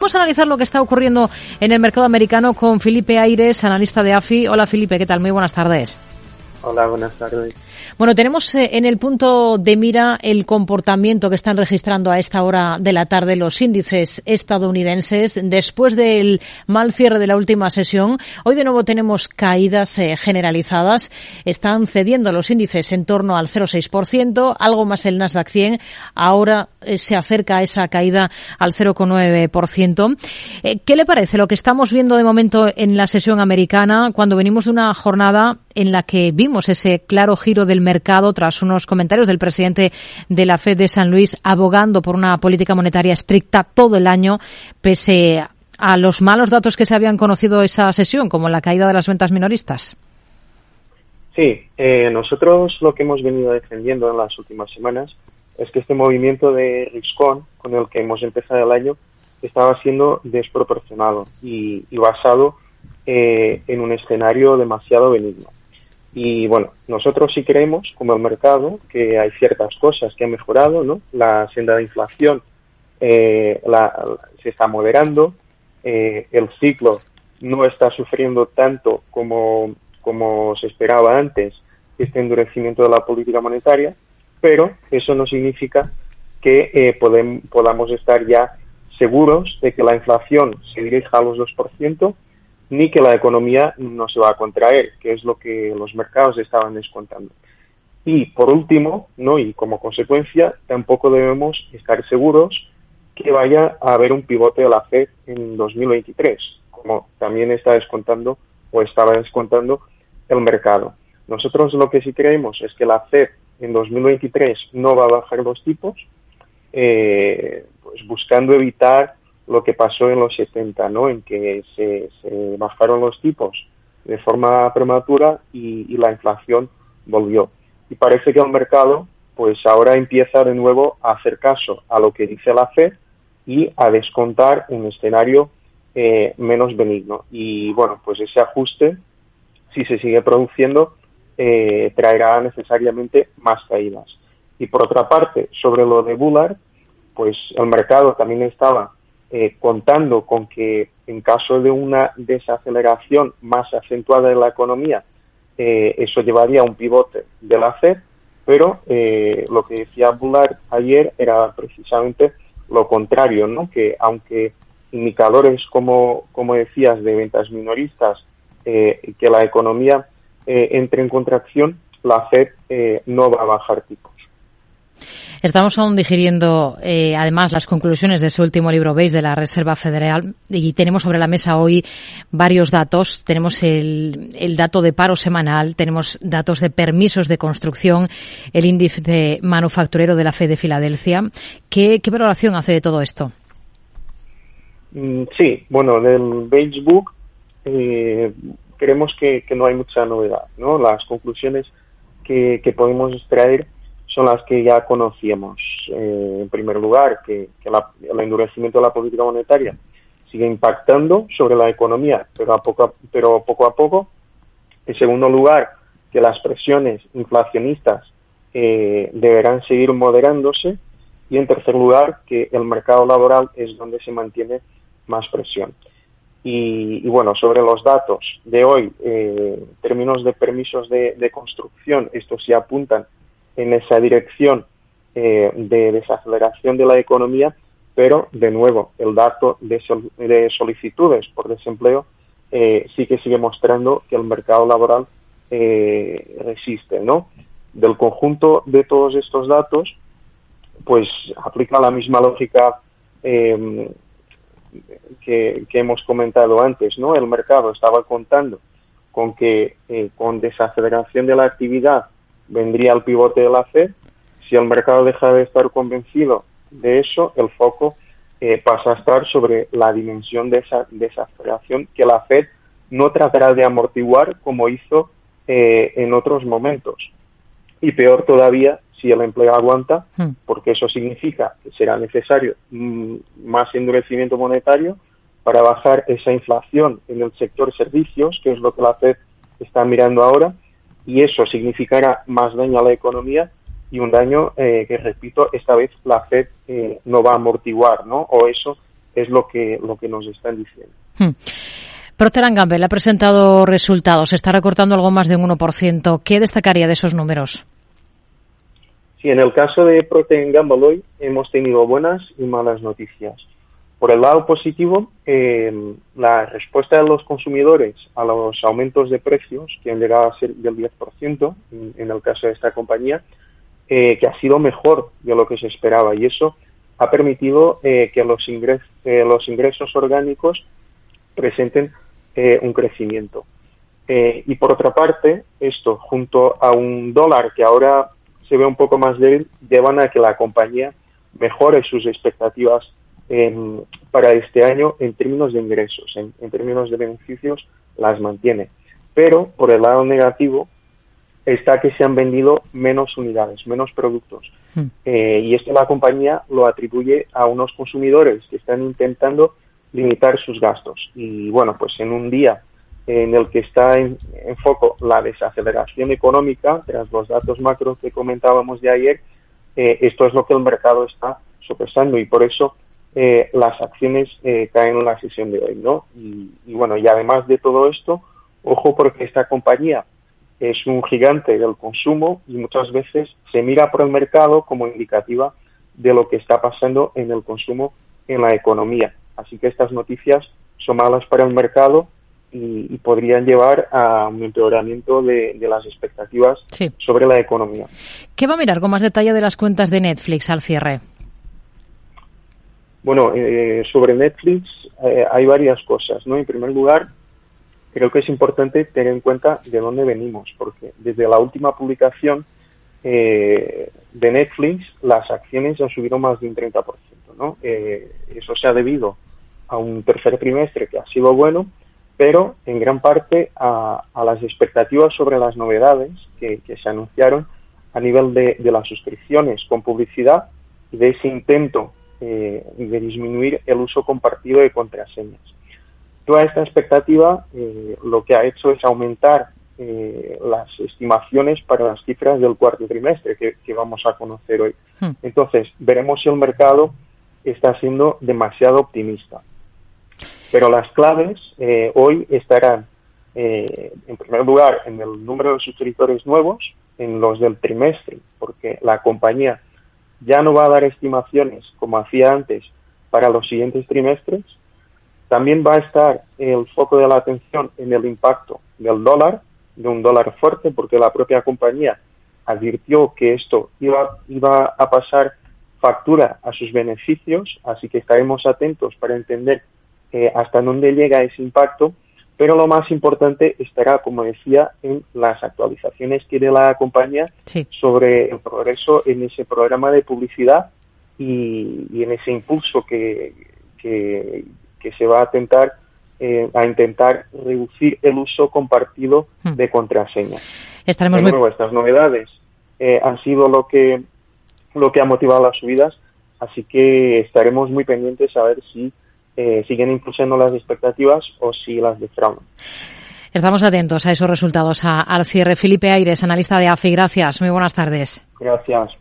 Vamos a analizar lo que está ocurriendo en el mercado americano con Felipe Aires, analista de AFI. Hola Felipe, ¿qué tal? Muy buenas tardes. Hola, buenas tardes. Bueno, tenemos eh, en el punto de mira el comportamiento que están registrando a esta hora de la tarde los índices estadounidenses después del mal cierre de la última sesión. Hoy de nuevo tenemos caídas eh, generalizadas. Están cediendo los índices en torno al 0,6%, algo más el Nasdaq 100. Ahora eh, se acerca a esa caída al 0,9%. ¿Qué le parece lo que estamos viendo de momento en la sesión americana cuando venimos de una jornada en la que vimos ese claro giro del mercado tras unos comentarios del presidente de la Fed de San Luis abogando por una política monetaria estricta todo el año, pese a los malos datos que se habían conocido esa sesión, como la caída de las ventas minoristas. Sí, eh, nosotros lo que hemos venido defendiendo en las últimas semanas es que este movimiento de Riscon con el que hemos empezado el año estaba siendo desproporcionado y, basado eh, en un escenario demasiado benigno. Y bueno, nosotros sí creemos, como el mercado, que hay ciertas cosas que han mejorado, ¿no? La senda de inflación eh, se está moderando, eh, el ciclo no está sufriendo tanto como, como se esperaba antes este endurecimiento de la política monetaria, pero eso no significa que eh, podamos estar ya seguros de que la inflación se dirija a los 2%, ni que la economía no se va a contraer, que es lo que los mercados estaban descontando. Y por último, ¿no? y como consecuencia, tampoco debemos estar seguros que vaya a haber un pivote de la Fed en 2023, como también está descontando o estaba descontando el mercado. Nosotros lo que sí creemos es que la Fed en 2023 no va a bajar los tipos, eh, pues buscando evitar lo que pasó en los 70, ¿no? En que se, bajaron los tipos de forma prematura y, la inflación volvió. Y parece que el mercado, pues ahora empieza de nuevo a hacer caso a lo que dice la Fed y a descontar un escenario eh, menos benigno. Y bueno, pues ese ajuste, si se sigue produciendo, eh, traerá necesariamente más caídas. Y por otra parte, sobre lo de Bullard, pues el mercado también estaba eh, contando con que en caso de una desaceleración más acentuada de la economía, eh, eso llevaría a un pivote de la Fed, pero eh, lo que decía Bullard ayer era precisamente lo contrario, ¿no? que aunque indicadores, como, como decías, de ventas minoristas, que la economía entre en contracción, la Fed no va a bajar tipos. Estamos aún digiriendo, eh, además, las conclusiones de ese último libro ¿veis? de la Reserva Federal y tenemos sobre la mesa hoy varios datos. Tenemos el, el dato de paro semanal, tenemos datos de permisos de construcción, el índice manufacturero de la Fed de Filadelfia. ¿Qué, valoración hace de todo esto? Mm, sí, bueno, del Beige Book eh, creemos que, que, no hay mucha novedad, ¿no? Las conclusiones que, que podemos extraer son las que ya conocíamos. Eh, en primer lugar, que, el endurecimiento de la política monetaria sigue impactando sobre la economía, pero, a poco, pero poco a poco. En segundo lugar, que las presiones inflacionistas eh, deberán seguir moderándose. Y en tercer lugar, que el mercado laboral es donde se mantiene más presión. Y, bueno, sobre los datos de hoy, eh, en términos de permisos de, de construcción, estos sí apuntan en esa dirección eh, de desaceleración de la economía, pero de nuevo el dato de, solicitudes por desempleo eh, sí que sigue mostrando que el mercado laboral eh, resiste, ¿no? Del conjunto de todos estos datos, pues aplica la misma lógica em, que, que, hemos comentado antes, ¿no? El mercado estaba contando con que con desaceleración de la actividad vendría el pivote de la Fed. Si el mercado deja de estar convencido de eso, el foco eh, pasa a estar sobre la dimensión de esa desaceleración que la Fed no tratará de amortiguar como hizo eh, en otros momentos. Y peor todavía si el empleo aguanta, hmm. porque eso significa que será necesario mm, más endurecimiento monetario para bajar esa inflación en el sector servicios, que es lo que la Fed está mirando ahora, y eso significará más daño a la economía y un daño eh, que, repito, esta vez la Fed eh, no va a amortiguar, ¿no? O eso es lo que, lo que nos están diciendo. Hmm. Procter Gamble ha presentado resultados, está recortando algo más de un 1%. ¿Qué destacaría de esos números? Sí, en el caso de Procter Gamble hoy hemos tenido buenas y malas noticias. Por el lado positivo, eh, la respuesta de los consumidores a los aumentos de precios, que han llegado a ser del 10% en, el caso de esta compañía, eh, que ha sido mejor de lo que se esperaba y eso ha permitido eh, que los, los ingresos orgánicos presenten un crecimiento. y por otra parte, esto junto a un dólar que ahora se ve un poco más débil, llevan a que la compañía mejore sus expectativas para este año en términos de ingresos, en, términos de beneficios, las mantiene. Pero por el lado negativo está que se han vendido menos unidades, menos productos. Hmm. Eh, y esto la compañía lo atribuye a unos consumidores que están intentando limitar sus gastos. Y bueno, pues en un día en el que está en, foco la desaceleración económica, tras los datos macro que comentábamos de ayer, eh, esto es lo que el mercado está sopesando y por eso eh, las acciones eh, caen en la sesión de hoy, ¿no? Y, bueno, y además de todo esto, ojo porque esta compañía es un gigante del consumo y muchas veces se mira por el mercado como indicativa de lo que está pasando en el consumo en la economía. Así que estas noticias son malas para el mercado y, podrían llevar a un empeoramiento de, las expectativas sobre la economía. ¿Qué va a mirar con más detalle de las cuentas de Netflix al cierre? Bueno, eh, sobre Netflix eh, hay varias cosas, ¿no? En primer lugar, creo que es importante tener en cuenta de dónde venimos, porque desde la última publicación eh, de Netflix, las acciones han subido más de un 30%, ¿no? eso se ha debido a un tercer trimestre que ha sido bueno, pero en gran parte a, las expectativas sobre las novedades que, se anunciaron a nivel de, de las suscripciones con publicidad y de ese intento eh, de disminuir el uso compartido de contraseñas. Toda esta expectativa eh, lo que ha hecho es aumentar eh, las estimaciones para las cifras del cuarto trimestre que, vamos a conocer hoy. Hmm. Entonces, veremos si el mercado está siendo demasiado optimista. Pero las claves hoy estarán, en primer lugar, en el número de suscriptores nuevos, en los del trimestre, porque la compañía ya no va a dar estimaciones como hacía antes para los siguientes trimestres. También va a estar el foco de la atención en el impacto del dólar, de un dólar fuerte, porque la propia compañía advirtió que esto iba, iba a pasar factura a sus beneficios, así que estaremos atentos para entender eh, hasta dónde llega ese impacto pero lo más importante estará, como decía, en las actualizaciones que dé la compañía sobre el progreso en ese programa de publicidad y, en ese impulso que, que, se va a intentar eh, a intentar reducir el uso compartido hmm. de contraseñas. Estaremos muy... estas novedades eh, han sido lo que lo que ha motivado las subidas, así que estaremos muy pendientes a ver si eh, siguen impulsando las expectativas o si las defraudan. Estamos atentos a esos resultados. al cierre, Felipe Aires, analista de AFI. Gracias. Muy buenas tardes. Gracias.